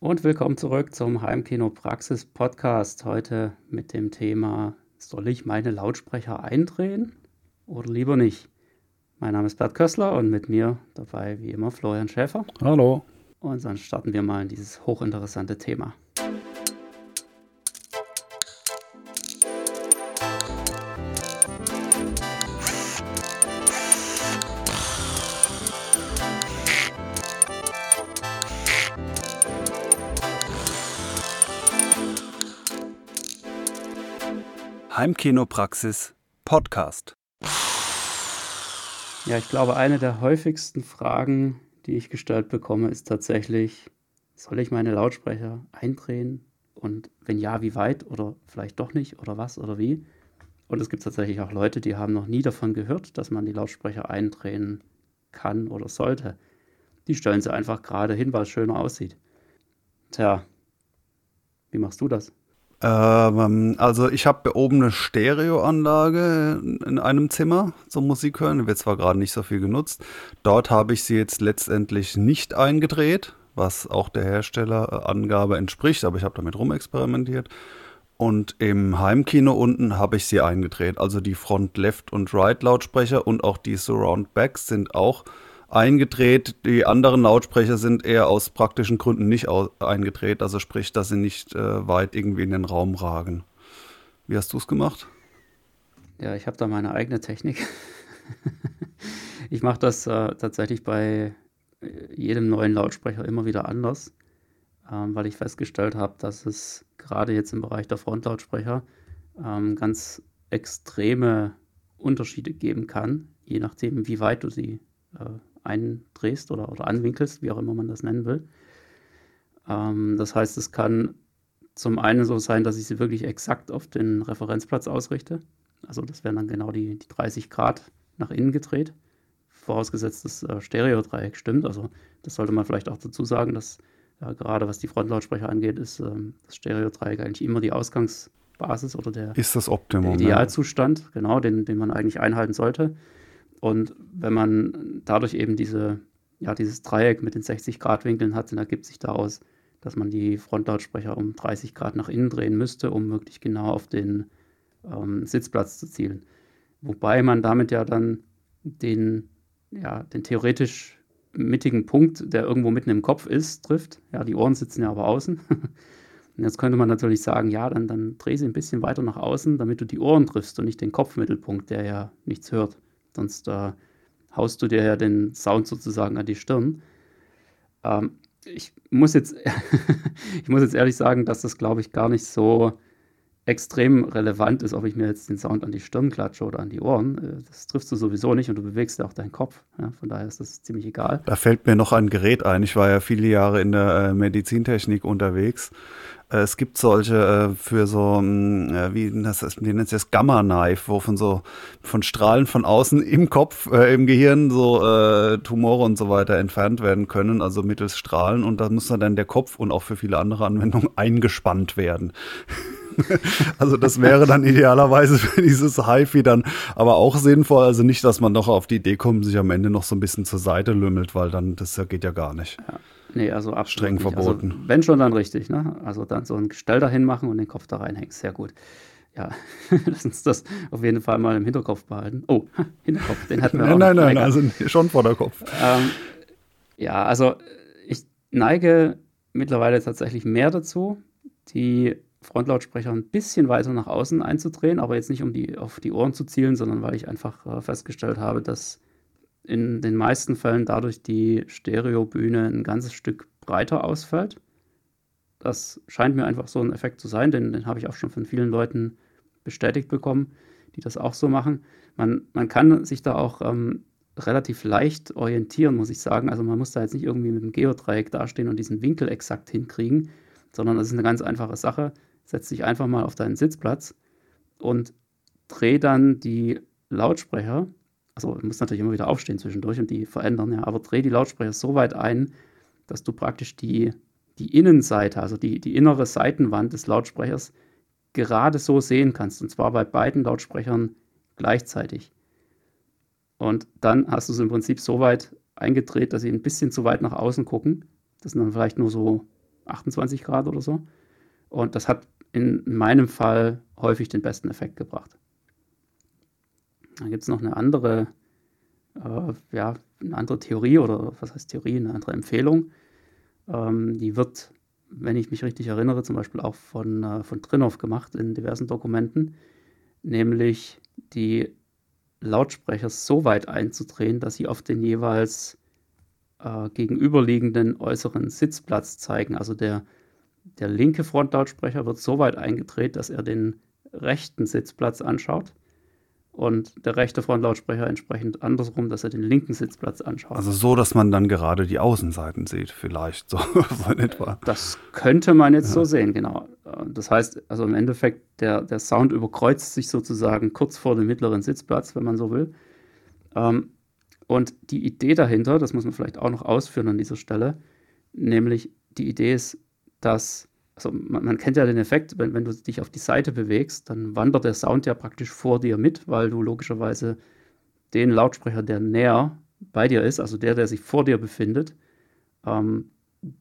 Und willkommen zurück zum Heimkino Praxis Podcast. Heute mit dem Thema: Soll ich meine Lautsprecher eindrehen oder lieber nicht? Mein Name ist Bert Kössler und mit mir dabei wie immer Florian Schäfer. Hallo. Und dann starten wir mal in dieses hochinteressante Thema. Heimkinopraxis Podcast. Ja, ich glaube, eine der häufigsten Fragen, die ich gestellt bekomme, ist tatsächlich, soll ich meine Lautsprecher eindrehen? Und wenn ja, wie weit? Oder vielleicht doch nicht? Oder was? Oder wie? Und es gibt tatsächlich auch Leute, die haben noch nie davon gehört, dass man die Lautsprecher eindrehen kann oder sollte. Die stellen sie einfach gerade hin, weil es schöner aussieht. Tja, wie machst du das? Ähm, also ich habe oben eine Stereoanlage in einem Zimmer zum Musik hören. Wird zwar gerade nicht so viel genutzt. Dort habe ich sie jetzt letztendlich nicht eingedreht, was auch der Herstellerangabe entspricht, aber ich habe damit rumexperimentiert. Und im Heimkino unten habe ich sie eingedreht. Also die Front Left und Right Lautsprecher und auch die Surround Backs sind auch eingedreht. Die anderen Lautsprecher sind eher aus praktischen Gründen nicht eingedreht, also sprich, dass sie nicht äh, weit irgendwie in den Raum ragen. Wie hast du es gemacht? Ja, ich habe da meine eigene Technik. ich mache das äh, tatsächlich bei äh, jedem neuen Lautsprecher immer wieder anders, ähm, weil ich festgestellt habe, dass es gerade jetzt im Bereich der Frontlautsprecher ähm, ganz extreme Unterschiede geben kann, je nachdem, wie weit du sie äh, eindrehst oder, oder anwinkelst, wie auch immer man das nennen will. Ähm, das heißt, es kann zum einen so sein, dass ich sie wirklich exakt auf den Referenzplatz ausrichte. Also das wären dann genau die, die 30 Grad nach innen gedreht. Vorausgesetzt, das äh, Stereodreieck stimmt. Also das sollte man vielleicht auch dazu sagen, dass äh, gerade was die Frontlautsprecher angeht, ist ähm, das Stereodreieck eigentlich immer die Ausgangsbasis oder der, ist das Optimum, der Idealzustand, ja. genau, den, den man eigentlich einhalten sollte. Und wenn man dadurch eben diese, ja, dieses Dreieck mit den 60 Grad Winkeln hat, dann ergibt sich daraus, dass man die Frontlautsprecher um 30 Grad nach innen drehen müsste, um wirklich genau auf den ähm, Sitzplatz zu zielen. Wobei man damit ja dann den, ja, den theoretisch mittigen Punkt, der irgendwo mitten im Kopf ist, trifft. Ja, die Ohren sitzen ja aber außen. Und jetzt könnte man natürlich sagen, ja, dann, dann dreh sie ein bisschen weiter nach außen, damit du die Ohren triffst und nicht den Kopfmittelpunkt, der ja nichts hört. Sonst äh, haust du dir ja den Sound sozusagen an die Stirn. Ähm, ich, muss jetzt, ich muss jetzt ehrlich sagen, dass das, glaube ich, gar nicht so extrem relevant ist, ob ich mir jetzt den Sound an die Stirn klatsche oder an die Ohren. Äh, das triffst du sowieso nicht und du bewegst ja auch deinen Kopf. Ja, von daher ist das ziemlich egal. Da fällt mir noch ein Gerät ein. Ich war ja viele Jahre in der äh, Medizintechnik unterwegs. Äh, es gibt solche äh, für so, mm, äh, wie das, wie nennt sich das Gamma-Knife, wo von so von Strahlen von außen im Kopf, äh, im Gehirn so Tumore und so weiter entfernt werden können, also mittels Strahlen. Und da muss dann der Kopf und auch für viele andere Anwendungen eingespannt werden. also das wäre dann idealerweise für dieses HiFi dann aber auch sinnvoll. Also nicht, dass man noch auf die Idee kommt, sich am Ende noch so ein bisschen zur Seite lümmelt, weil dann das geht ja gar nicht. Ja. Nee, also absolut streng nicht. Also verboten. Also, wenn schon, dann richtig. Ne? Also dann so ein Gestell dahin machen und den Kopf da reinhängen. Sehr gut. Ja, lass uns das auf jeden Fall mal im Hinterkopf behalten. Oh, Hinterkopf, den hatten wir nein, auch. Nein, nein, nein, also schon vor der Kopf. Ähm, ja, also ich neige mittlerweile tatsächlich mehr dazu, die Frontlautsprecher ein bisschen weiter nach außen einzudrehen, aber jetzt nicht um die auf die Ohren zu zielen, sondern weil ich einfach äh, festgestellt habe, dass in den meisten Fällen dadurch die Stereobühne ein ganzes Stück breiter ausfällt. Das scheint mir einfach so ein Effekt zu sein, denn den habe ich auch schon von vielen Leuten bestätigt bekommen, die das auch so machen. Man, man kann sich da auch ähm, relativ leicht orientieren, muss ich sagen. Also man muss da jetzt nicht irgendwie mit dem Geodreieck dastehen und diesen Winkel exakt hinkriegen, sondern das ist eine ganz einfache Sache. Setz dich einfach mal auf deinen Sitzplatz und dreh dann die Lautsprecher also du musst natürlich immer wieder aufstehen zwischendurch und die verändern, ja, aber dreh die Lautsprecher so weit ein, dass du praktisch die, die Innenseite, also die, die innere Seitenwand des Lautsprechers gerade so sehen kannst. Und zwar bei beiden Lautsprechern gleichzeitig. Und dann hast du es im Prinzip so weit eingedreht, dass sie ein bisschen zu weit nach außen gucken. Das sind dann vielleicht nur so 28 Grad oder so. Und das hat in meinem Fall häufig den besten Effekt gebracht. Dann gibt es noch eine andere, äh, ja, eine andere Theorie oder was heißt Theorie, eine andere Empfehlung. Ähm, die wird, wenn ich mich richtig erinnere, zum Beispiel auch von, äh, von Trinov gemacht in diversen Dokumenten, nämlich die Lautsprecher so weit einzudrehen, dass sie auf den jeweils äh, gegenüberliegenden äußeren Sitzplatz zeigen. Also der, der linke Frontlautsprecher wird so weit eingedreht, dass er den rechten Sitzplatz anschaut und der rechte Frontlautsprecher entsprechend andersrum, dass er den linken Sitzplatz anschaut. Also so, dass man dann gerade die Außenseiten sieht, vielleicht so in etwa. Das könnte man jetzt ja. so sehen, genau. Das heißt, also im Endeffekt, der, der Sound überkreuzt sich sozusagen kurz vor dem mittleren Sitzplatz, wenn man so will. Ähm, und die Idee dahinter, das muss man vielleicht auch noch ausführen an dieser Stelle, nämlich die Idee ist, dass, also man, man, kennt ja den Effekt, wenn, wenn du dich auf die Seite bewegst, dann wandert der Sound ja praktisch vor dir mit, weil du logischerweise den Lautsprecher, der näher bei dir ist, also der, der sich vor dir befindet, ähm,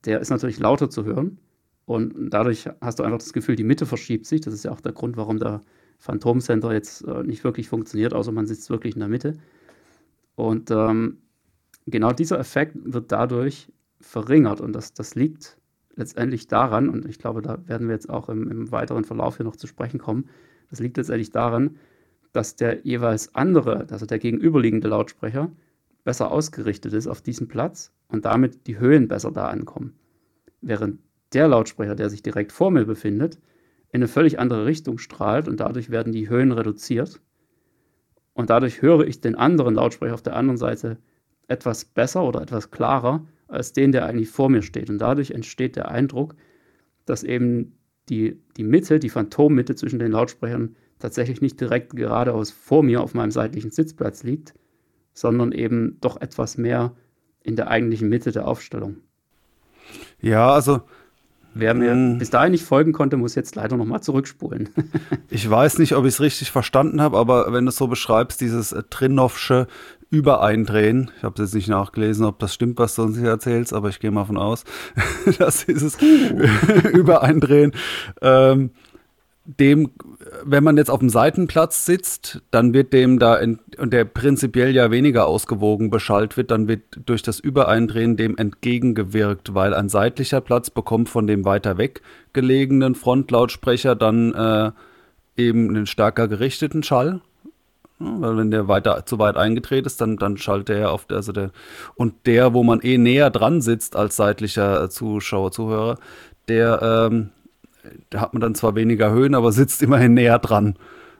der ist natürlich lauter zu hören. Und dadurch hast du einfach das Gefühl, die Mitte verschiebt sich. Das ist ja auch der Grund, warum der Phantom Center jetzt äh, nicht wirklich funktioniert, außer man sitzt wirklich in der Mitte. Und ähm, genau dieser Effekt wird dadurch verringert. Und das, das liegt letztendlich daran, und ich glaube, da werden wir jetzt auch im, im weiteren Verlauf hier noch zu sprechen kommen, das liegt letztendlich daran, dass der jeweils andere, also der gegenüberliegende Lautsprecher, besser ausgerichtet ist auf diesen Platz und damit die Höhen besser da ankommen. Während der Lautsprecher, der sich direkt vor mir befindet, in eine völlig andere Richtung strahlt und dadurch werden die Höhen reduziert und dadurch höre ich den anderen Lautsprecher auf der anderen Seite etwas besser oder etwas klarer als den, der eigentlich vor mir steht. Und dadurch entsteht der Eindruck, dass eben die, die Mitte, die Phantommitte zwischen den Lautsprechern tatsächlich nicht direkt geradeaus vor mir auf meinem seitlichen Sitzplatz liegt, sondern eben doch etwas mehr in der eigentlichen Mitte der Aufstellung. Ja, also Wer mir hm. bis dahin nicht folgen konnte, muss jetzt leider nochmal zurückspulen. ich weiß nicht, ob ich es richtig verstanden habe, aber wenn du es so beschreibst, dieses äh, Trinovsche Übereindrehen, ich habe es jetzt nicht nachgelesen, ob das stimmt, was du uns hier erzählst, aber ich gehe mal von aus, dass dieses Übereindrehen ähm, dem, wenn man jetzt auf dem Seitenplatz sitzt, dann wird dem da, in, und der prinzipiell ja weniger ausgewogen beschallt wird, dann wird durch das Übereindrehen dem entgegengewirkt, weil ein seitlicher Platz bekommt von dem weiter weg gelegenen Frontlautsprecher dann äh, eben einen stärker gerichteten Schall. weil wenn der weiter zu weit eingedreht ist, dann, dann schaltet er auf der, also der, und der, wo man eh näher dran sitzt als seitlicher Zuschauer, Zuhörer, der, ähm, da hat man dann zwar weniger Höhen, aber sitzt immerhin näher dran.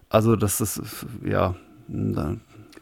Also das ist, ja, da,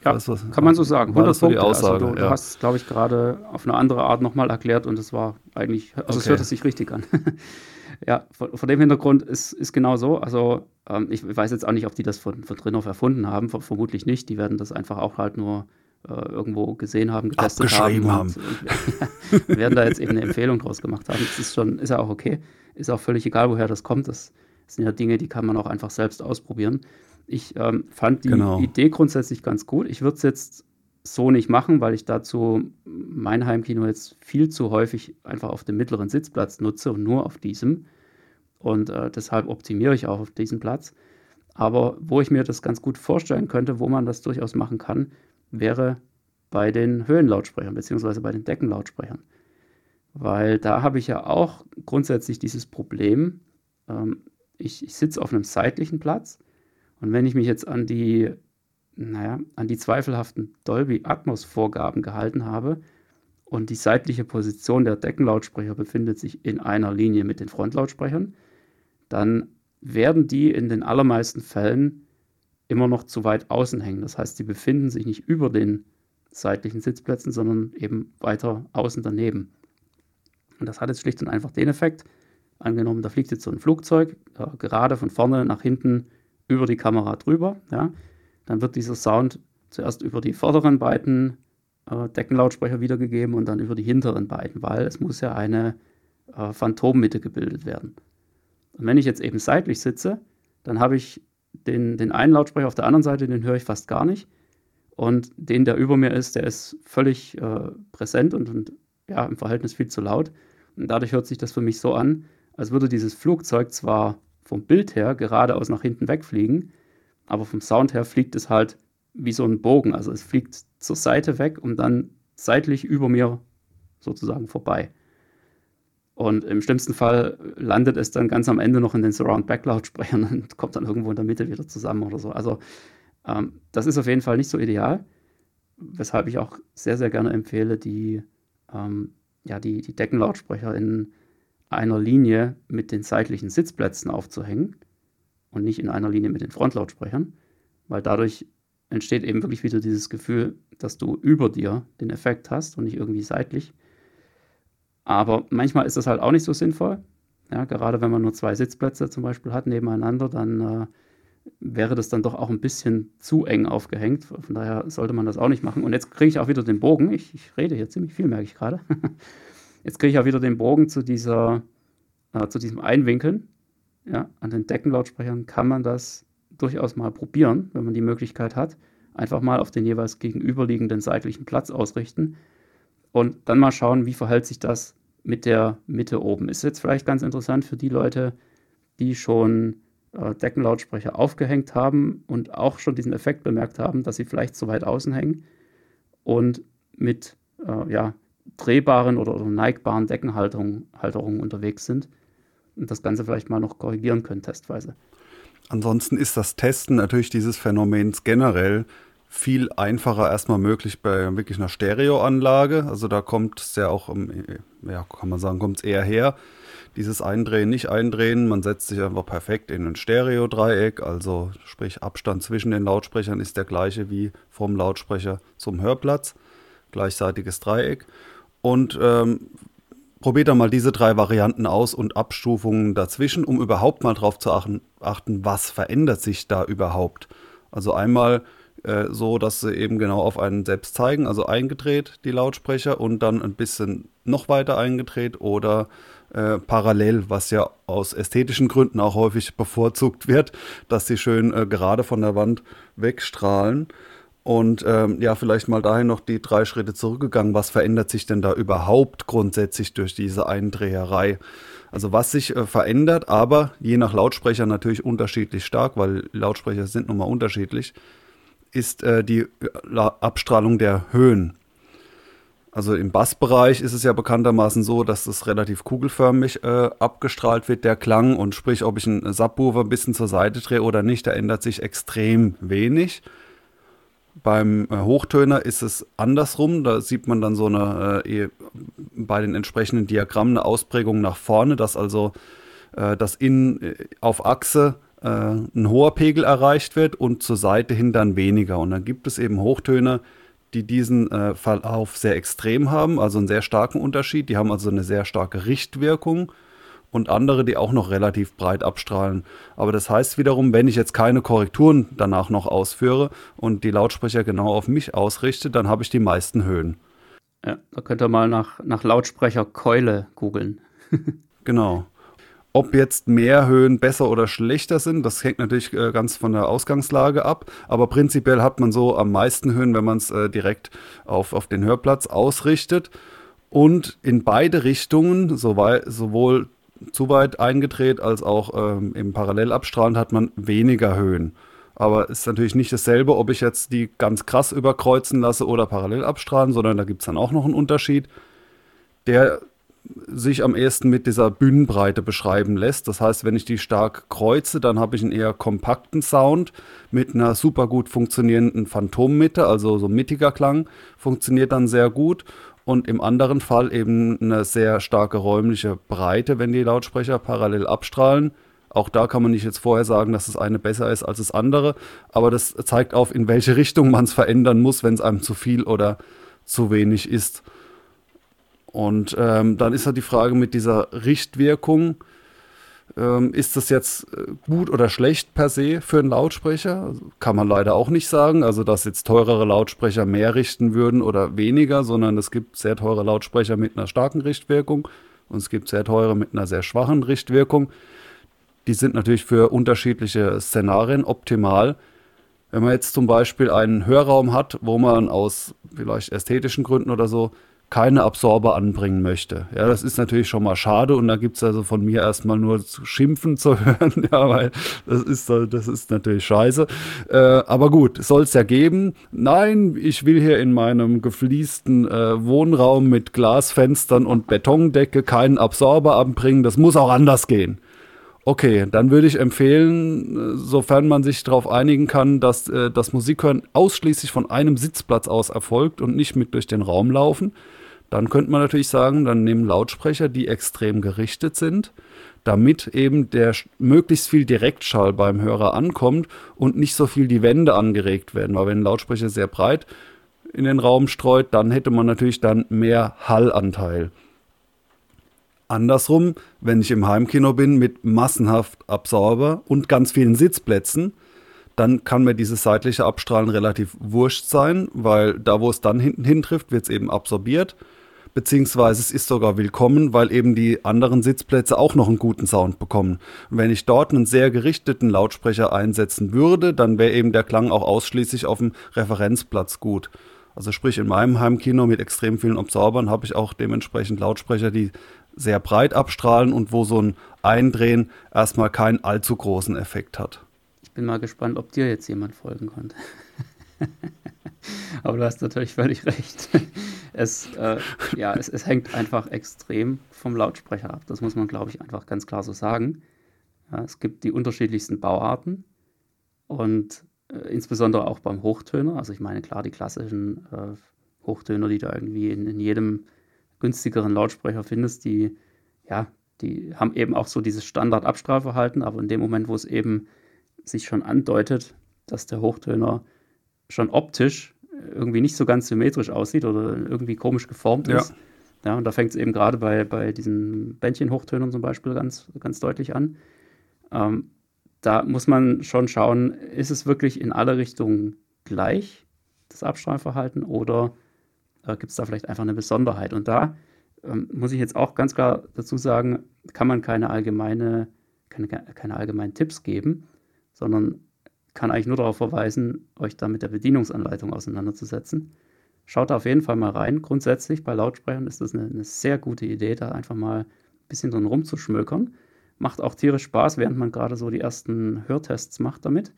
ja, was, kann man so sagen. 100 Punkte. Die Aussage, also du, ja. du hast, glaube ich, gerade auf eine andere Art nochmal erklärt und es war eigentlich, also okay. es hört sich richtig an. ja, von, von, dem Hintergrund ist, ist genau so. Also ähm, ich weiß jetzt auch nicht, ob die das von, von Drinov erfunden haben, vermutlich nicht. Die werden das einfach auch halt nur irgendwo gesehen haben, getestet haben. haben. Und, und, ja, werden da jetzt eben eine Empfehlung draus gemacht haben. Das ist schon, ist ja auch okay. Ist auch völlig egal, woher das kommt. Das sind ja Dinge, die kann man auch einfach selbst ausprobieren. Ich ähm, fand die genau. Idee grundsätzlich ganz gut. Ich würde es jetzt so nicht machen, weil ich dazu mein Heimkino jetzt viel zu häufig einfach auf dem mittleren Sitzplatz nutze und nur auf diesem. Und äh, deshalb optimiere ich auch auf diesen Platz. Aber wo ich mir das ganz gut vorstellen könnte, wo man das durchaus machen kann, wäre bei den Höhenlautsprechern beziehungsweise bei den Deckenlautsprechern. Weil da habe ich ja auch grundsätzlich dieses Problem, ähm, ich, ich sitze auf einem seitlichen Platz und wenn ich mich jetzt an die, naja, an die zweifelhaften Dolby Atmos Vorgaben gehalten habe und die seitliche Position der Deckenlautsprecher befindet sich in einer Linie mit den Frontlautsprechern, dann werden die in den allermeisten Fällen immer noch zu weit außen hängen. Das heißt, sie befinden sich nicht über den seitlichen Sitzplätzen, sondern eben weiter außen daneben. Und das hat jetzt schlicht und einfach den Effekt, angenommen, da fliegt jetzt so ein Flugzeug äh, gerade von vorne nach hinten über die Kamera drüber, ja, dann wird dieser Sound zuerst über die vorderen beiden äh, Deckenlautsprecher wiedergegeben und dann über die hinteren beiden, weil es muss ja eine äh, Phantommitte gebildet werden. Und wenn ich jetzt eben seitlich sitze, dann habe ich den, den einen Lautsprecher auf der anderen Seite, den höre ich fast gar nicht. Und den, der über mir ist, der ist völlig äh, präsent und, und ja, im Verhältnis viel zu laut. Und dadurch hört sich das für mich so an, als würde dieses Flugzeug zwar vom Bild her geradeaus nach hinten wegfliegen, aber vom Sound her fliegt es halt wie so ein Bogen. Also es fliegt zur Seite weg und dann seitlich über mir sozusagen vorbei. Und im schlimmsten Fall landet es dann ganz am Ende noch in den Surround-Back-Lautsprechern und kommt dann irgendwo in der Mitte wieder zusammen oder so. Also ähm, das ist auf jeden Fall nicht so ideal, weshalb ich auch sehr, sehr gerne empfehle, die, ähm, ja, die, die Deckenlautsprecher in einer Linie mit den seitlichen Sitzplätzen aufzuhängen und nicht in einer Linie mit den Frontlautsprechern, weil dadurch entsteht eben wirklich wieder dieses Gefühl, dass du über dir den Effekt hast und nicht irgendwie seitlich. Aber manchmal ist das halt auch nicht so sinnvoll. Ja, gerade wenn man nur zwei Sitzplätze zum Beispiel hat nebeneinander, dann äh, wäre das dann doch auch ein bisschen zu eng aufgehängt. Von daher sollte man das auch nicht machen. Und jetzt kriege ich auch wieder den Bogen. Ich, ich rede hier ziemlich viel, merke ich gerade. Jetzt kriege ich auch wieder den Bogen zu dieser, äh, zu diesem Einwinkeln. Ja, an den Deckenlautsprechern kann man das durchaus mal probieren, wenn man die Möglichkeit hat. Einfach mal auf den jeweils gegenüberliegenden seitlichen Platz ausrichten und dann mal schauen, wie verhält sich das mit der Mitte oben. Ist jetzt vielleicht ganz interessant für die Leute, die schon äh, Deckenlautsprecher aufgehängt haben und auch schon diesen Effekt bemerkt haben, dass sie vielleicht zu weit außen hängen und mit äh, ja, drehbaren oder, oder neigbaren Deckenhalterungen unterwegs sind und das Ganze vielleicht mal noch korrigieren können, testweise. Ansonsten ist das Testen natürlich dieses Phänomens generell viel einfacher erstmal möglich bei wirklich einer Stereoanlage. Also da kommt es ja auch, ja, kann man sagen, kommt es eher her. Dieses Eindrehen, nicht eindrehen, man setzt sich einfach perfekt in ein Stereo-Dreieck, also sprich Abstand zwischen den Lautsprechern ist der gleiche wie vom Lautsprecher zum Hörplatz, gleichseitiges Dreieck. Und ähm, probiert dann mal diese drei Varianten aus und Abstufungen dazwischen, um überhaupt mal drauf zu achten, was verändert sich da überhaupt. Also einmal äh, so, dass sie eben genau auf einen selbst zeigen, also eingedreht die Lautsprecher und dann ein bisschen noch weiter eingedreht oder äh, parallel, was ja aus ästhetischen Gründen auch häufig bevorzugt wird, dass sie schön äh, gerade von der Wand wegstrahlen. Und ähm, ja, vielleicht mal dahin noch die drei Schritte zurückgegangen. Was verändert sich denn da überhaupt grundsätzlich durch diese Eindreherei? Also was sich äh, verändert, aber je nach Lautsprecher natürlich unterschiedlich stark, weil Lautsprecher sind nun mal unterschiedlich, ist äh, die äh, Abstrahlung der Höhen. Also im Bassbereich ist es ja bekanntermaßen so, dass es relativ kugelförmig äh, abgestrahlt wird, der Klang. Und sprich, ob ich einen Subwoofer ein bisschen zur Seite drehe oder nicht, da ändert sich extrem wenig. Beim äh, Hochtöner ist es andersrum. Da sieht man dann so eine, äh, bei den entsprechenden Diagrammen eine Ausprägung nach vorne, dass also äh, das Innen äh, auf Achse äh, ein hoher Pegel erreicht wird und zur Seite hin dann weniger. Und dann gibt es eben Hochtöner, die diesen äh, Verlauf sehr extrem haben, also einen sehr starken Unterschied. Die haben also eine sehr starke Richtwirkung und andere, die auch noch relativ breit abstrahlen. Aber das heißt wiederum, wenn ich jetzt keine Korrekturen danach noch ausführe und die Lautsprecher genau auf mich ausrichte, dann habe ich die meisten Höhen. Ja, da könnt ihr mal nach, nach Lautsprecherkeule googeln. genau. Ob jetzt mehr Höhen besser oder schlechter sind, das hängt natürlich äh, ganz von der Ausgangslage ab. Aber prinzipiell hat man so am meisten Höhen, wenn man es äh, direkt auf, auf den Hörplatz ausrichtet. Und in beide Richtungen, sowohl zu weit eingedreht als auch ähm, im Parallelabstrahlend hat man weniger Höhen. Aber es ist natürlich nicht dasselbe, ob ich jetzt die ganz krass überkreuzen lasse oder parallel abstrahlen, sondern da gibt es dann auch noch einen Unterschied, der sich am ehesten mit dieser Bühnenbreite beschreiben lässt. Das heißt, wenn ich die stark kreuze, dann habe ich einen eher kompakten Sound mit einer super gut funktionierenden Phantommitte, also so mittiger Klang, funktioniert dann sehr gut und im anderen Fall eben eine sehr starke räumliche Breite, wenn die Lautsprecher parallel abstrahlen. Auch da kann man nicht jetzt vorher sagen, dass das eine besser ist als das andere, aber das zeigt auf, in welche Richtung man es verändern muss, wenn es einem zu viel oder zu wenig ist. Und ähm, dann ist halt die Frage mit dieser Richtwirkung, ähm, ist das jetzt äh, gut oder schlecht per se für einen Lautsprecher? Also kann man leider auch nicht sagen. Also, dass jetzt teurere Lautsprecher mehr richten würden oder weniger, sondern es gibt sehr teure Lautsprecher mit einer starken Richtwirkung und es gibt sehr teure mit einer sehr schwachen Richtwirkung. Die sind natürlich für unterschiedliche Szenarien optimal. Wenn man jetzt zum Beispiel einen Hörraum hat, wo man aus vielleicht ästhetischen Gründen oder so keine Absorber anbringen möchte. Ja, das ist natürlich schon mal schade und da gibt es also von mir erstmal nur zu schimpfen zu hören, ja, weil das ist, das ist natürlich scheiße. Äh, aber gut, soll es ja geben. Nein, ich will hier in meinem gefliesten äh, Wohnraum mit Glasfenstern und Betondecke keinen Absorber anbringen. Das muss auch anders gehen. Okay, dann würde ich empfehlen, sofern man sich darauf einigen kann, dass äh, das Musikhören ausschließlich von einem Sitzplatz aus erfolgt und nicht mit durch den Raum laufen, dann könnte man natürlich sagen, dann nehmen Lautsprecher, die extrem gerichtet sind, damit eben der möglichst viel Direktschall beim Hörer ankommt und nicht so viel die Wände angeregt werden. Weil wenn ein Lautsprecher sehr breit in den Raum streut, dann hätte man natürlich dann mehr Hallanteil. Andersrum, wenn ich im Heimkino bin mit massenhaft Absorber und ganz vielen Sitzplätzen, dann kann mir dieses seitliche Abstrahlen relativ wurscht sein, weil da, wo es dann hinten hintrifft, wird es eben absorbiert. Beziehungsweise es ist sogar willkommen, weil eben die anderen Sitzplätze auch noch einen guten Sound bekommen. Und wenn ich dort einen sehr gerichteten Lautsprecher einsetzen würde, dann wäre eben der Klang auch ausschließlich auf dem Referenzplatz gut. Also sprich, in meinem Heimkino mit extrem vielen Absorbern habe ich auch dementsprechend Lautsprecher, die sehr breit abstrahlen und wo so ein Eindrehen erstmal keinen allzu großen Effekt hat. Ich bin mal gespannt, ob dir jetzt jemand folgen konnte. Aber du hast natürlich völlig recht. Es, äh, ja, es, es, hängt einfach extrem vom Lautsprecher ab. Das muss man, glaube ich, einfach ganz klar so sagen. Ja, es gibt die unterschiedlichsten Bauarten und äh, insbesondere auch beim Hochtöner. Also ich meine klar die klassischen äh, Hochtöner, die du irgendwie in, in jedem günstigeren Lautsprecher findest, die, ja, die haben eben auch so dieses Standard-Abstrahlverhalten, aber in dem Moment, wo es eben sich schon andeutet, dass der Hochtöner schon optisch irgendwie nicht so ganz symmetrisch aussieht oder irgendwie komisch geformt ist. Ja, ja und da fängt es eben gerade bei, bei diesen Bändchen-Hochtönern zum Beispiel ganz, ganz deutlich an. Ähm, da muss man schon schauen, ist es wirklich in alle Richtungen gleich, das Abstrahlverhalten, oder äh, gibt es da vielleicht einfach eine Besonderheit? Und da ähm, muss ich jetzt auch ganz klar dazu sagen, kann man keine allgemeine, keine, keine allgemeinen Tipps geben, sondern kann eigentlich nur darauf verweisen, euch da mit der Bedienungsanleitung auseinanderzusetzen. Schaut da auf jeden Fall mal rein. Grundsätzlich bei Lautsprechern ist das eine, eine sehr gute Idee, da einfach mal ein bisschen drin rumzuschmökern. Macht auch tierisch Spaß, während man gerade so die ersten Hörtests macht damit.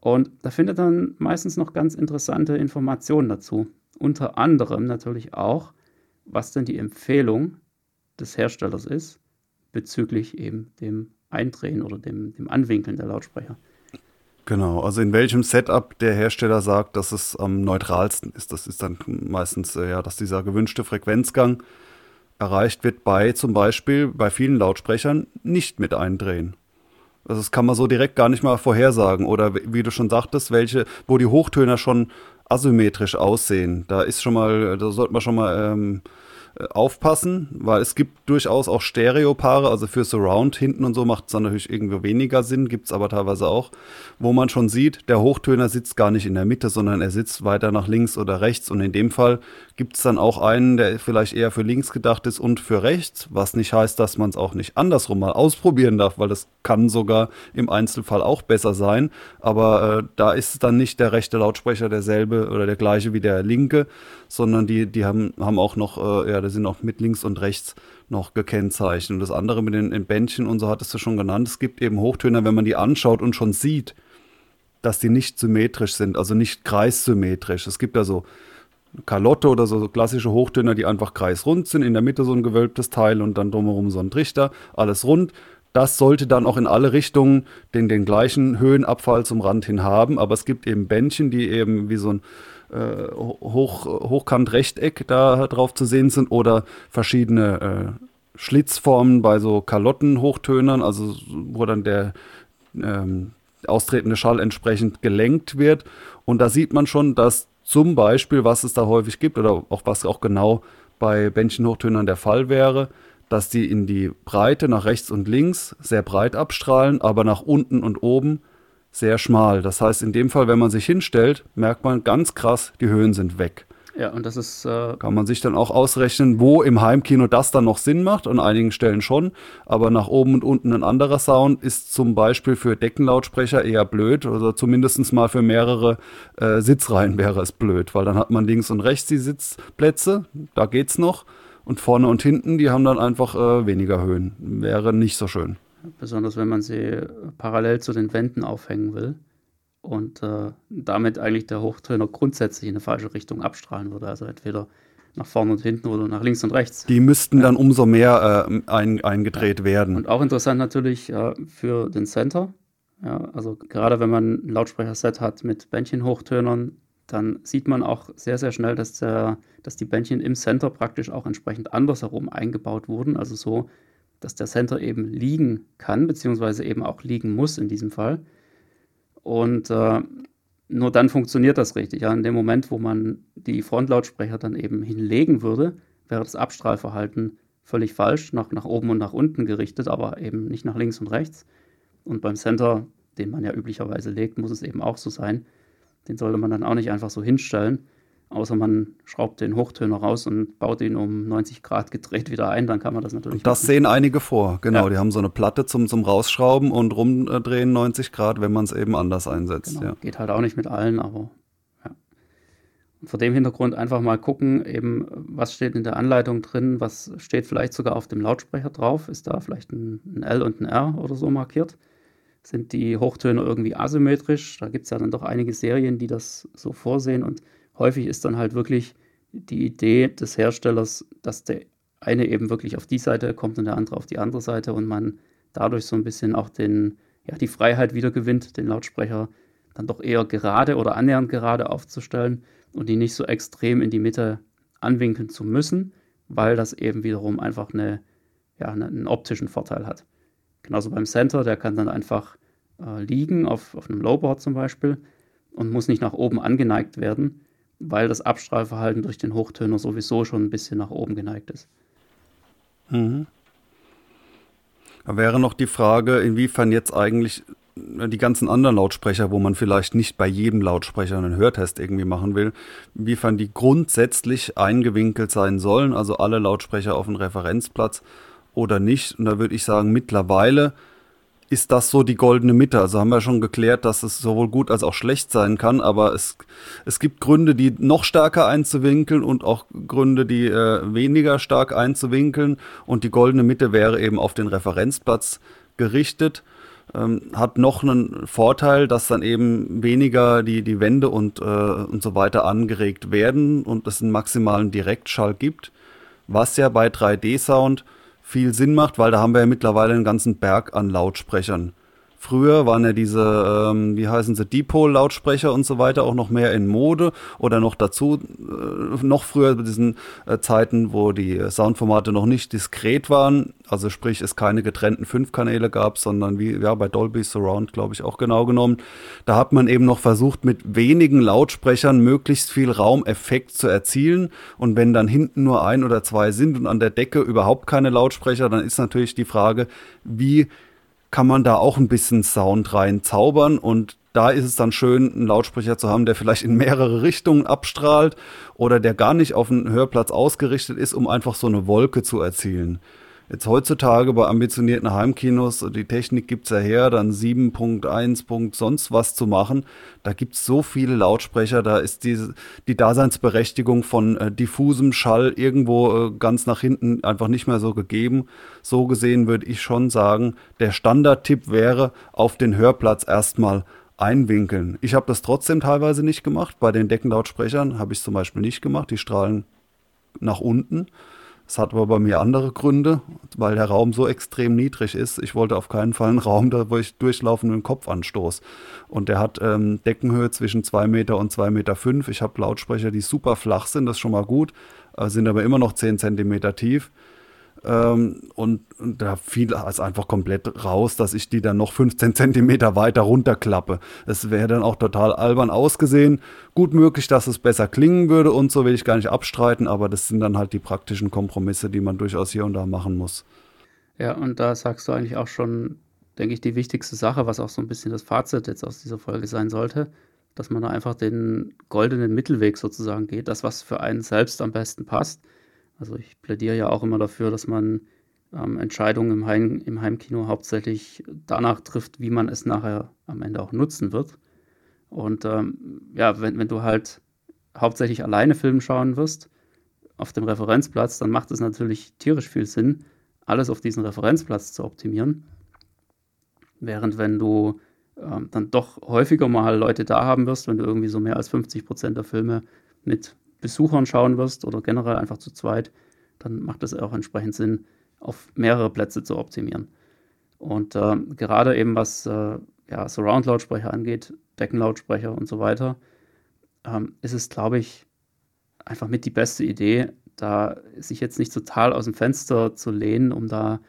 Und da findet man meistens noch ganz interessante Informationen dazu. Unter anderem natürlich auch, was denn die Empfehlung des Herstellers ist bezüglich eben dem Eindrehen oder dem, dem Anwinkeln der Lautsprecher. Genau, also in welchem Setup der Hersteller sagt, dass es am neutralsten ist. Das ist dann meistens, äh, ja, dass dieser gewünschte Frequenzgang erreicht wird bei zum Beispiel bei vielen Lautsprechern nicht mit Eindrehen. Also das kann man so direkt gar nicht mal vorhersagen. Oder wie du schon sagtest, welche, wo die Hochtöner schon asymmetrisch aussehen. Da ist schon mal, da sollte man schon mal ähm, äh, aufpassen, weil es gibt durchaus auch Stereopaare, also für Surround hinten und so macht es dann natürlich irgendwie weniger Sinn, gibt es aber teilweise auch, wo man schon sieht, der Hochtöner sitzt gar nicht in der Mitte, sondern er sitzt weiter nach links oder rechts. Und in dem Fall gibt es dann auch einen, der vielleicht eher für links gedacht ist und für rechts, was nicht heißt, dass man es auch nicht andersrum mal ausprobieren darf, weil das kann sogar im Einzelfall auch besser sein, aber äh, da ist dann nicht der rechte Lautsprecher derselbe oder der gleiche wie der linke, sondern die, die haben, haben auch noch, äh, ja, da sind auch mit links und rechts noch gekennzeichnet. Und das andere mit den, Bändchen und so hattest du schon genannt. Es gibt eben Hochtöner, wenn man die anschaut und schon sieht, dass die nicht symmetrisch sind, also nicht kreissymmetrisch. Es gibt da so Kalotte oder so, so klassische Hochtöner, die einfach kreisrund sind, in der Mitte so ein gewölbtes Teil und dann drumherum so ein Trichter, alles rund. Das sollte dann auch in alle Richtungen den, den gleichen Höhenabfall zum Rand hin haben, aber es gibt eben Bändchen, die eben wie so ein äh, Hoch, Hochkant-Rechteck da drauf zu sehen sind oder verschiedene äh, Schlitzformen bei so Kalottenhochtönern, also wo dann der ähm, austretende Schall entsprechend gelenkt wird. Und da sieht man schon, dass zum Beispiel, was es da häufig gibt oder auch was auch genau bei Bändchenhochtönern der Fall wäre, dass die in die Breite nach rechts und links sehr breit abstrahlen, aber nach unten und oben sehr schmal. Das heißt, in dem Fall, wenn man sich hinstellt, merkt man ganz krass, die Höhen sind weg. Ja, und das ist. Äh Kann man sich dann auch ausrechnen, wo im Heimkino das dann noch Sinn macht. An einigen Stellen schon. Aber nach oben und unten ein anderer Sound ist zum Beispiel für Deckenlautsprecher eher blöd. Also zumindest mal für mehrere äh, Sitzreihen wäre es blöd, weil dann hat man links und rechts die Sitzplätze. Da geht's noch. Und vorne und hinten, die haben dann einfach äh, weniger Höhen. Wäre nicht so schön. Besonders wenn man sie parallel zu den Wänden aufhängen will und äh, damit eigentlich der Hochtöner grundsätzlich in eine falsche Richtung abstrahlen würde. Also entweder nach vorne und hinten oder nach links und rechts. Die müssten dann umso mehr äh, ein, eingedreht ja. werden. Und auch interessant natürlich äh, für den Center. Ja, also gerade wenn man ein Lautsprecherset hat mit Bändchenhochtönern, dann sieht man auch sehr, sehr schnell, dass, der, dass die Bändchen im Center praktisch auch entsprechend andersherum eingebaut wurden. Also so, dass der Center eben liegen kann, beziehungsweise eben auch liegen muss in diesem Fall. Und äh, nur dann funktioniert das richtig. Ja, in dem Moment, wo man die Frontlautsprecher dann eben hinlegen würde, wäre das Abstrahlverhalten völlig falsch, nach, nach oben und nach unten gerichtet, aber eben nicht nach links und rechts. Und beim Center, den man ja üblicherweise legt, muss es eben auch so sein. Den sollte man dann auch nicht einfach so hinstellen, Außer man schraubt den Hochtöner raus und baut ihn um 90 Grad gedreht wieder ein, dann kann man das natürlich. Und das machen. sehen einige vor, genau. Ja. Die haben so eine Platte zum, zum Rausschrauben und rumdrehen 90 Grad, wenn man es eben anders einsetzt. Genau. Ja. Geht halt auch nicht mit allen, aber ja. Und vor dem Hintergrund einfach mal gucken, eben, was steht in der Anleitung drin, was steht vielleicht sogar auf dem Lautsprecher drauf. Ist da vielleicht ein, ein L und ein R oder so markiert? Sind die Hochtöne irgendwie asymmetrisch? Da gibt es ja dann doch einige Serien, die das so vorsehen und häufig ist dann halt wirklich die Idee des Herstellers, dass der eine eben wirklich auf die Seite kommt und der andere auf die andere Seite und man dadurch so ein bisschen auch den, ja, die Freiheit wieder gewinnt, den Lautsprecher dann doch eher gerade oder annähernd gerade aufzustellen und die nicht so extrem in die Mitte anwinkeln zu müssen, weil das eben wiederum einfach eine, ja, einen optischen Vorteil hat. Genauso beim Center, der kann dann einfach äh, liegen auf, auf einem Lowboard zum Beispiel und muss nicht nach oben angeneigt werden, weil das Abstrahlverhalten durch den Hochtöner sowieso schon ein bisschen nach oben geneigt ist. Mhm. Da wäre noch die Frage, inwiefern jetzt eigentlich die ganzen anderen Lautsprecher, wo man vielleicht nicht bei jedem Lautsprecher einen Hörtest irgendwie machen will, inwiefern die grundsätzlich eingewinkelt sein sollen, also alle Lautsprecher auf dem Referenzplatz oder nicht. Und da würde ich sagen, mittlerweile ist das so die goldene Mitte. Also haben wir schon geklärt, dass es sowohl gut als auch schlecht sein kann, aber es, es gibt Gründe, die noch stärker einzuwinkeln und auch Gründe, die äh, weniger stark einzuwinkeln. Und die goldene Mitte wäre eben auf den Referenzplatz gerichtet. Ähm, hat noch einen Vorteil, dass dann eben weniger die, die Wände und, äh, und so weiter angeregt werden und es einen maximalen Direktschall gibt, was ja bei 3D-Sound viel Sinn macht, weil da haben wir ja mittlerweile einen ganzen Berg an Lautsprechern. Früher waren ja diese, ähm, wie heißen sie, Dipol-Lautsprecher und so weiter auch noch mehr in Mode oder noch dazu, äh, noch früher bei diesen äh, Zeiten, wo die Soundformate noch nicht diskret waren, also sprich es keine getrennten fünf Kanäle gab, sondern wie ja bei Dolby Surround, glaube ich, auch genau genommen. Da hat man eben noch versucht, mit wenigen Lautsprechern möglichst viel Raumeffekt zu erzielen. Und wenn dann hinten nur ein oder zwei sind und an der Decke überhaupt keine Lautsprecher, dann ist natürlich die Frage, wie kann man da auch ein bisschen Sound rein zaubern und da ist es dann schön, einen Lautsprecher zu haben, der vielleicht in mehrere Richtungen abstrahlt oder der gar nicht auf einen Hörplatz ausgerichtet ist, um einfach so eine Wolke zu erzielen. Jetzt heutzutage bei ambitionierten Heimkinos, die Technik gibt's ja her, dann 7.1. sonst was zu machen. Da gibt's so viele Lautsprecher, da ist diese, die Daseinsberechtigung von äh, diffusem Schall irgendwo äh, ganz nach hinten einfach nicht mehr so gegeben. So gesehen würde ich schon sagen, der Standardtipp wäre, auf den Hörplatz erstmal einwinkeln. Ich habe das trotzdem teilweise nicht gemacht. Bei den Deckenlautsprechern habe ich zum Beispiel nicht gemacht. Die strahlen nach unten. Es hat aber bei mir andere Gründe, weil der Raum so extrem niedrig ist. Ich wollte auf keinen Fall einen Raum, da wo ich durchlaufenden Kopf anstoß. Und der hat ähm, Deckenhöhe zwischen 2 Meter und 2,5 Meter. Fünf. Ich habe Lautsprecher, die super flach sind, das ist schon mal gut, äh, sind aber immer noch 10 Zentimeter tief. Ähm, und, und, da fiel es einfach komplett raus, dass ich die dann noch 15 Zentimeter weiter runterklappe. Es wäre dann auch total albern ausgesehen. Gut möglich, dass es besser klingen würde und so will ich gar nicht abstreiten, aber das sind dann halt die praktischen Kompromisse, die man durchaus hier und da machen muss. Ja, und da sagst du eigentlich auch schon, denke ich, die wichtigste Sache, was auch so ein bisschen das Fazit jetzt aus dieser Folge sein sollte. dass man da einfach den goldenen Mittelweg sozusagen geht, das, was für einen selbst am besten passt. Also ich plädiere ja auch immer dafür, dass man ähm, Entscheidungen im, Heim, im Heimkino hauptsächlich danach trifft, wie man es nachher am Ende auch nutzen wird. Und ähm, ja, wenn, wenn du halt hauptsächlich alleine Film schauen wirst, auf dem Referenzplatz, dann macht es natürlich tierisch viel Sinn, alles auf diesen Referenzplatz zu optimieren. Während wenn du ähm, dann doch häufiger mal Leute da haben wirst, wenn du irgendwie so mehr als 50 Prozent der Filme mit Besuchern schauen wirst oder generell einfach zu zweit, dann macht es auch entsprechend Sinn, auf mehrere Plätze zu optimieren. Und äh, gerade eben was äh, ja, Surround-Lautsprecher angeht, Deckenlautsprecher und so weiter, ähm, ist es, glaube ich, einfach mit die beste Idee, da sich jetzt nicht total aus dem Fenster zu lehnen, um da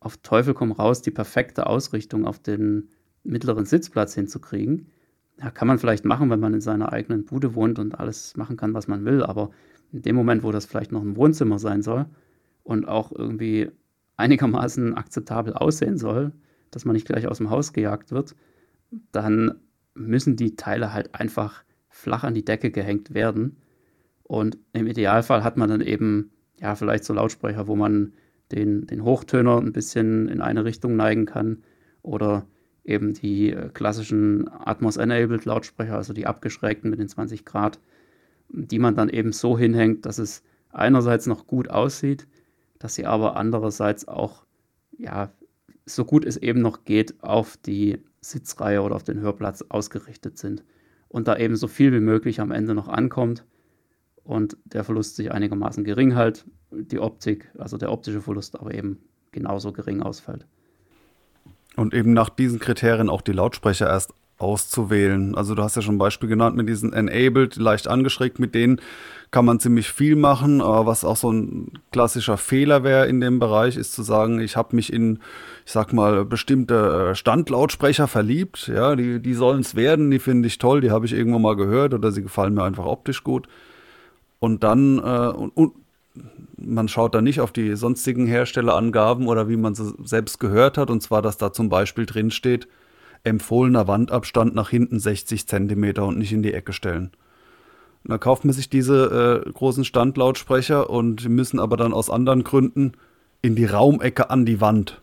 auf Teufel komm raus die perfekte Ausrichtung auf den mittleren Sitzplatz hinzukriegen. Ja, kann man vielleicht machen, wenn man in seiner eigenen Bude wohnt und alles machen kann, was man will, aber in dem Moment, wo das vielleicht noch ein Wohnzimmer sein soll und auch irgendwie einigermaßen akzeptabel aussehen soll, dass man nicht gleich aus dem Haus gejagt wird, dann müssen die Teile halt einfach flach an die Decke gehängt werden. Und im Idealfall hat man dann eben, ja, vielleicht so Lautsprecher, wo man den, den Hochtöner ein bisschen in eine Richtung neigen kann oder eben die äh, klassischen Atmos-enabled Lautsprecher, also die abgeschrägten mit den 20 Grad, die man dann eben so hinhängt, dass es einerseits noch gut aussieht, dass sie aber andererseits auch, ja, so gut es eben noch geht, auf die Sitzreihe oder auf den Hörplatz ausgerichtet sind und da eben so viel wie möglich am Ende noch ankommt und der Verlust sich einigermaßen gering hält, die Optik, also der optische Verlust aber eben genauso gering ausfällt. Und eben nach diesen Kriterien auch die Lautsprecher erst auszuwählen. Also du hast ja schon ein Beispiel genannt mit diesen Enabled, leicht angeschrägt, mit denen kann man ziemlich viel machen. Aber was auch so ein klassischer Fehler wäre in dem Bereich, ist zu sagen, ich habe mich in, ich sag mal, bestimmte äh, Standlautsprecher verliebt. Ja, die, die sollen es werden, die finde ich toll, die habe ich irgendwo mal gehört oder sie gefallen mir einfach optisch gut. Und dann, äh, und, und man schaut da nicht auf die sonstigen Herstellerangaben oder wie man sie selbst gehört hat, und zwar, dass da zum Beispiel drin steht, empfohlener Wandabstand nach hinten 60 cm und nicht in die Ecke stellen. Und dann kauft man sich diese äh, großen Standlautsprecher und müssen aber dann aus anderen Gründen in die Raumecke an die Wand.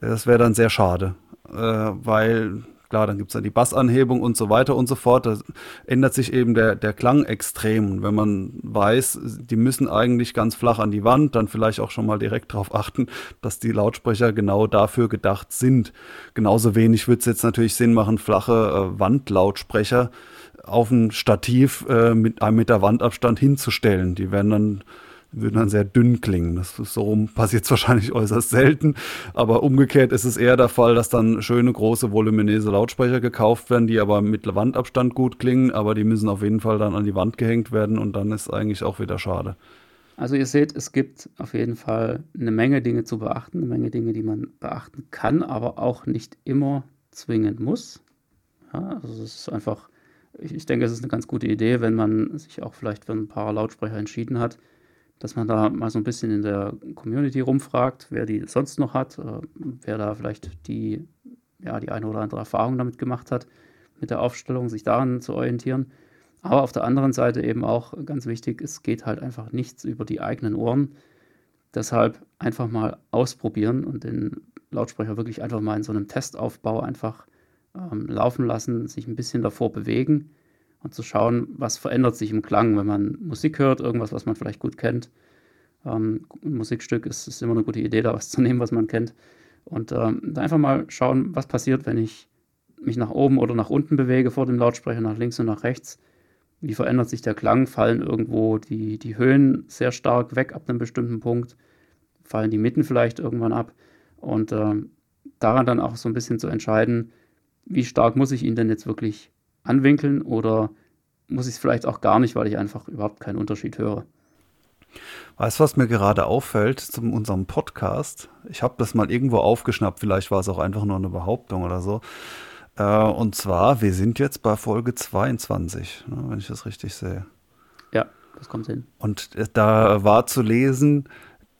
Das wäre dann sehr schade, äh, weil Klar, dann gibt es dann die Bassanhebung und so weiter und so fort. Da ändert sich eben der, der Klang extrem. Und wenn man weiß, die müssen eigentlich ganz flach an die Wand, dann vielleicht auch schon mal direkt darauf achten, dass die Lautsprecher genau dafür gedacht sind. Genauso wenig wird es jetzt natürlich Sinn machen, flache äh, Wandlautsprecher auf ein Stativ äh, mit einem Meter Wandabstand hinzustellen. Die werden dann würden dann sehr dünn klingen. Das ist so rum passiert wahrscheinlich äußerst selten, aber umgekehrt ist es eher der Fall, dass dann schöne große voluminöse Lautsprecher gekauft werden, die aber mit Wandabstand gut klingen, aber die müssen auf jeden Fall dann an die Wand gehängt werden und dann ist eigentlich auch wieder schade. Also ihr seht, es gibt auf jeden Fall eine Menge Dinge zu beachten, eine Menge Dinge, die man beachten kann, aber auch nicht immer zwingend muss. Ja, also es ist einfach, ich, ich denke, es ist eine ganz gute Idee, wenn man sich auch vielleicht für ein paar Lautsprecher entschieden hat, dass man da mal so ein bisschen in der Community rumfragt, wer die sonst noch hat, äh, wer da vielleicht die, ja, die eine oder andere Erfahrung damit gemacht hat, mit der Aufstellung, sich daran zu orientieren. Aber auf der anderen Seite eben auch ganz wichtig, es geht halt einfach nichts über die eigenen Ohren. Deshalb einfach mal ausprobieren und den Lautsprecher wirklich einfach mal in so einem Testaufbau einfach ähm, laufen lassen, sich ein bisschen davor bewegen und zu schauen, was verändert sich im Klang, wenn man Musik hört, irgendwas, was man vielleicht gut kennt. Ähm, ein Musikstück ist, ist immer eine gute Idee, da was zu nehmen, was man kennt. Und ähm, einfach mal schauen, was passiert, wenn ich mich nach oben oder nach unten bewege vor dem Lautsprecher, nach links und nach rechts. Wie verändert sich der Klang? Fallen irgendwo die, die Höhen sehr stark weg ab einem bestimmten Punkt? Fallen die Mitten vielleicht irgendwann ab? Und äh, daran dann auch so ein bisschen zu entscheiden, wie stark muss ich ihn denn jetzt wirklich anwinkeln oder muss ich es vielleicht auch gar nicht, weil ich einfach überhaupt keinen Unterschied höre. Weißt du, was mir gerade auffällt zu unserem Podcast? Ich habe das mal irgendwo aufgeschnappt, vielleicht war es auch einfach nur eine Behauptung oder so. Äh, und zwar, wir sind jetzt bei Folge 22, ne, wenn ich das richtig sehe. Ja, das kommt hin. Und da war zu lesen,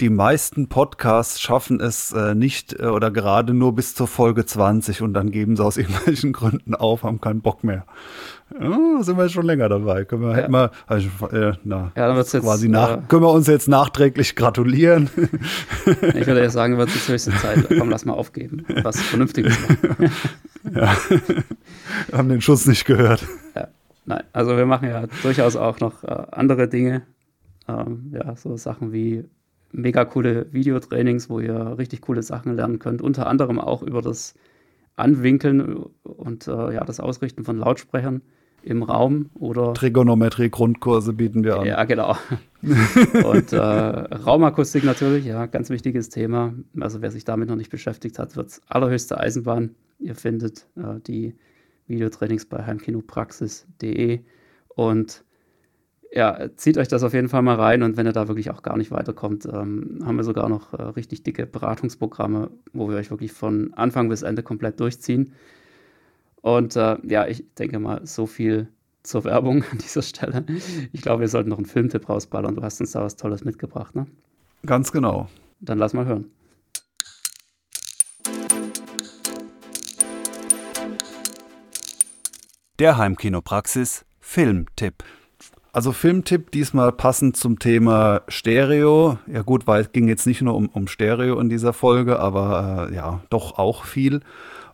die meisten Podcasts schaffen es äh, nicht äh, oder gerade nur bis zur Folge 20 und dann geben sie aus irgendwelchen Gründen auf, haben keinen Bock mehr. Ja, sind wir schon länger dabei. Können wir, ja. mal, also, äh, na, ja, dann wird's jetzt, quasi nach, äh, können wir uns jetzt nachträglich gratulieren. ich würde ja sagen, wird es höchste Zeit. Komm, lass mal aufgeben. Was Vernünftiges machen. ja. Wir haben den Schuss nicht gehört. Ja. Nein, also wir machen ja durchaus auch noch äh, andere Dinge. Ähm, ja, so Sachen wie mega coole Videotrainings, wo ihr richtig coole Sachen lernen könnt, unter anderem auch über das Anwinkeln und äh, ja, das Ausrichten von Lautsprechern im Raum oder Trigonometrie-Grundkurse bieten wir an. Ja, genau. und äh, Raumakustik natürlich, ja, ganz wichtiges Thema. Also wer sich damit noch nicht beschäftigt hat, wird allerhöchste Eisenbahn. Ihr findet äh, die Videotrainings bei heimkinopraxis.de und ja, zieht euch das auf jeden Fall mal rein und wenn ihr da wirklich auch gar nicht weiterkommt, ähm, haben wir sogar noch äh, richtig dicke Beratungsprogramme, wo wir euch wirklich von Anfang bis Ende komplett durchziehen. Und äh, ja, ich denke mal, so viel zur Werbung an dieser Stelle. Ich glaube, wir sollten noch einen Filmtipp rausballern. Du hast uns da was Tolles mitgebracht, ne? Ganz genau. Dann lass mal hören. Der Heimkinopraxis Filmtipp. Also Filmtipp diesmal passend zum Thema Stereo. Ja gut, weil es ging jetzt nicht nur um, um Stereo in dieser Folge, aber äh, ja, doch auch viel.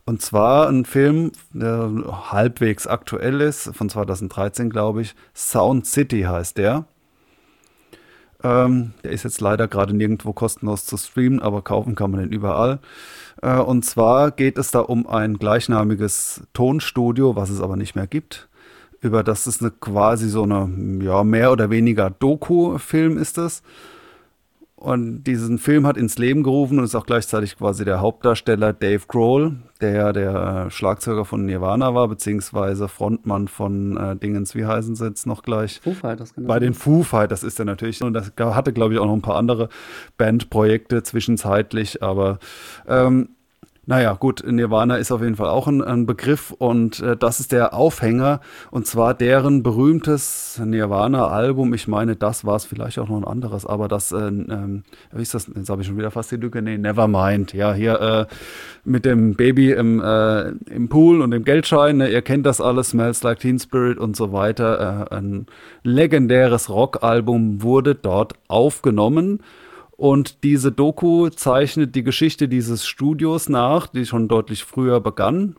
Und zwar ein Film, der halbwegs aktuell ist, von 2013 glaube ich. Sound City heißt der. Ähm, der ist jetzt leider gerade nirgendwo kostenlos zu streamen, aber kaufen kann man den überall. Äh, und zwar geht es da um ein gleichnamiges Tonstudio, was es aber nicht mehr gibt. Über das ist eine quasi so eine, ja, mehr oder weniger Doku-Film ist es. Und diesen Film hat ins Leben gerufen und ist auch gleichzeitig quasi der Hauptdarsteller Dave Grohl, der ja der Schlagzeuger von Nirvana war, beziehungsweise Frontmann von äh, Dingens, wie heißen sie jetzt noch gleich? Foo Fighters, genau. Bei den Foo Fighters ist er natürlich. Und das hatte, glaube ich, auch noch ein paar andere Bandprojekte zwischenzeitlich, aber ähm, naja, gut, Nirvana ist auf jeden Fall auch ein, ein Begriff und äh, das ist der Aufhänger und zwar deren berühmtes Nirvana-Album. Ich meine, das war es vielleicht auch noch ein anderes, aber das, äh, ähm, wie ist das? Jetzt habe ich schon wieder fast die Lücke. Nee, Nevermind. Ja, hier äh, mit dem Baby im, äh, im Pool und dem Geldschein. Ne? Ihr kennt das alles, Smells Like Teen Spirit und so weiter. Äh, ein legendäres Rock-Album wurde dort aufgenommen. Und diese Doku zeichnet die Geschichte dieses Studios nach, die schon deutlich früher begann,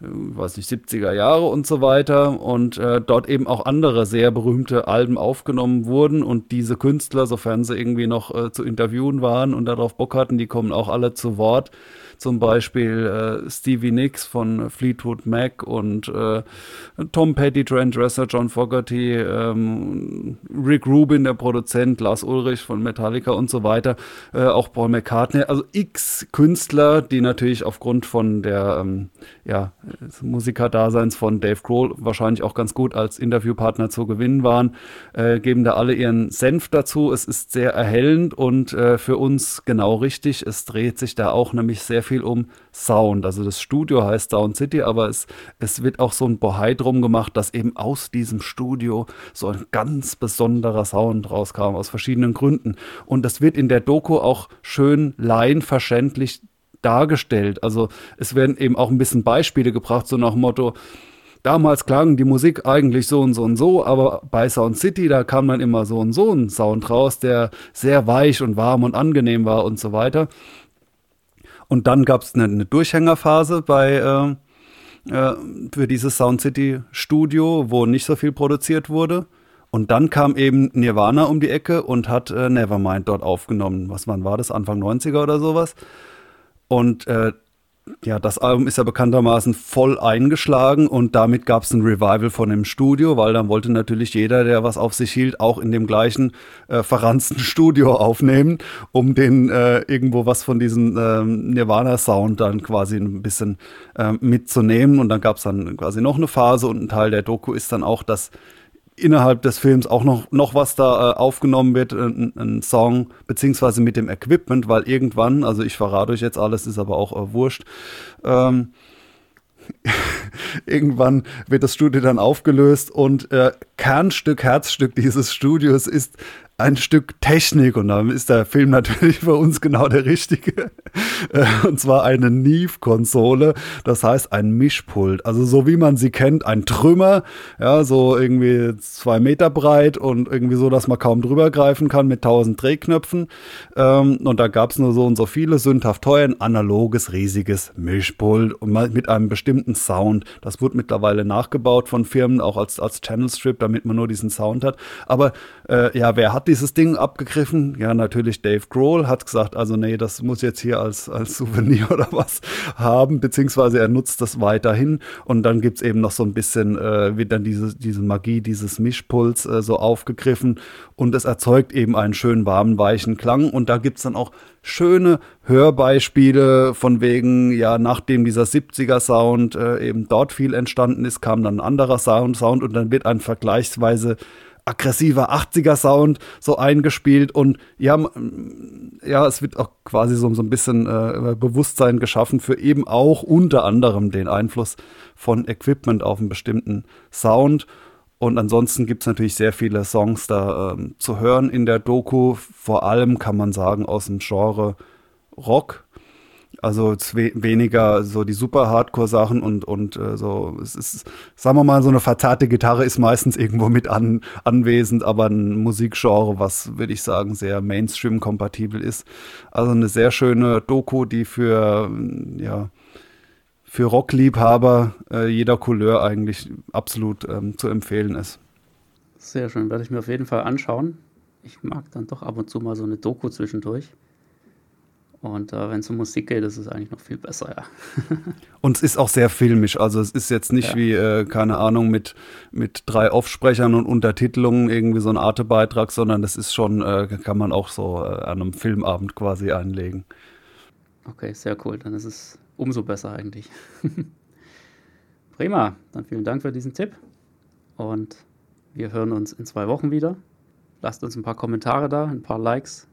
äh, weiß nicht, 70er Jahre und so weiter. Und äh, dort eben auch andere sehr berühmte Alben aufgenommen wurden. Und diese Künstler, sofern sie irgendwie noch äh, zu interviewen waren und darauf Bock hatten, die kommen auch alle zu Wort zum Beispiel äh, Stevie Nicks von Fleetwood Mac und äh, Tom Petty, Trent Dresser, John Fogerty, ähm, Rick Rubin, der Produzent, Lars Ulrich von Metallica und so weiter, äh, auch Paul McCartney, also x Künstler, die natürlich aufgrund von der ähm, ja, Musikerdaseins von Dave Grohl wahrscheinlich auch ganz gut als Interviewpartner zu gewinnen waren, äh, geben da alle ihren Senf dazu. Es ist sehr erhellend und äh, für uns genau richtig. Es dreht sich da auch nämlich sehr viel viel um Sound. Also das Studio heißt Sound City, aber es, es wird auch so ein Bohai drum gemacht, dass eben aus diesem Studio so ein ganz besonderer Sound rauskam, aus verschiedenen Gründen. Und das wird in der Doku auch schön laienverständlich dargestellt. Also es werden eben auch ein bisschen Beispiele gebracht, so nach Motto, damals klang die Musik eigentlich so und so und so, aber bei Sound City, da kam dann immer so und so ein Sound raus, der sehr weich und warm und angenehm war und so weiter. Und dann gab es eine, eine, Durchhängerphase bei äh, äh, für dieses Sound City Studio, wo nicht so viel produziert wurde. Und dann kam eben Nirvana um die Ecke und hat äh, Nevermind dort aufgenommen. Was wann war das? Anfang 90er oder sowas. Und äh, ja, das Album ist ja bekanntermaßen voll eingeschlagen und damit gab es ein Revival von dem Studio, weil dann wollte natürlich jeder, der was auf sich hielt, auch in dem gleichen äh, verranzten Studio aufnehmen, um den äh, irgendwo was von diesem äh, Nirvana-Sound dann quasi ein bisschen äh, mitzunehmen. Und dann gab es dann quasi noch eine Phase und ein Teil der Doku ist dann auch, dass innerhalb des Films auch noch, noch was da äh, aufgenommen wird, ein, ein, Song, beziehungsweise mit dem Equipment, weil irgendwann, also ich verrate euch jetzt alles, ist aber auch äh, wurscht, ähm, irgendwann wird das Studio dann aufgelöst und äh, Kernstück, Herzstück dieses Studios ist ein Stück Technik und dann ist der Film natürlich für uns genau der richtige. Äh, und zwar eine Neve-Konsole, das heißt ein Mischpult. Also so wie man sie kennt, ein Trümmer, ja, so irgendwie zwei Meter breit und irgendwie so, dass man kaum drüber greifen kann mit tausend Drehknöpfen. Ähm, und da gab es nur so und so viele, sündhaft teuer, ein analoges, riesiges Mischpult und mit einem bestimmten Sound. Das wurde mittlerweile nachgebaut von Firmen, auch als, als Channel Strip, damit man nur diesen Sound hat. Aber äh, ja, wer hat dieses Ding abgegriffen? Ja, natürlich Dave Grohl hat gesagt, also nee, das muss jetzt hier als, als Souvenir oder was haben, beziehungsweise er nutzt das weiterhin. Und dann gibt es eben noch so ein bisschen, äh, wird dann diese, diese Magie dieses Mischpuls äh, so aufgegriffen und es erzeugt eben einen schönen, warmen, weichen Klang. Und da gibt es dann auch schöne Hörbeispiele von wegen, ja, nachdem dieser 70er Sound äh, eben dort viel entstanden ist, kam dann ein anderer Sound, Sound und dann wird ein vergleichsweise aggressiver 80er Sound so eingespielt und ja, ja, es wird auch quasi so, so ein bisschen äh, Bewusstsein geschaffen für eben auch unter anderem den Einfluss von Equipment auf einen bestimmten Sound. Und ansonsten gibt es natürlich sehr viele Songs da ähm, zu hören in der Doku. Vor allem kann man sagen aus dem Genre Rock. Also we weniger so die super Hardcore-Sachen und, und äh, so, es ist, sagen wir mal, so eine verzerrte Gitarre ist meistens irgendwo mit an, anwesend, aber ein Musikgenre, was, würde ich sagen, sehr Mainstream-kompatibel ist. Also eine sehr schöne Doku, die für, ja, für Rockliebhaber äh, jeder Couleur eigentlich absolut ähm, zu empfehlen ist. Sehr schön, werde ich mir auf jeden Fall anschauen. Ich mag dann doch ab und zu mal so eine Doku zwischendurch. Und äh, wenn es um Musik geht, ist es eigentlich noch viel besser, ja. Und es ist auch sehr filmisch. Also es ist jetzt nicht ja. wie, äh, keine Ahnung, mit, mit drei Offsprechern und Untertitelungen irgendwie so ein Artebeitrag, sondern das ist schon, äh, kann man auch so äh, an einem Filmabend quasi einlegen. Okay, sehr cool. Dann ist es umso besser eigentlich. Prima. Dann vielen Dank für diesen Tipp. Und wir hören uns in zwei Wochen wieder. Lasst uns ein paar Kommentare da, ein paar Likes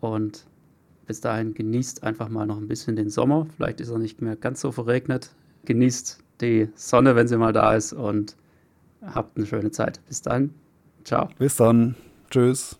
und bis dahin genießt einfach mal noch ein bisschen den Sommer. Vielleicht ist er nicht mehr ganz so verregnet. Genießt die Sonne, wenn sie mal da ist und habt eine schöne Zeit. Bis dann. Ciao. Bis dann. Tschüss.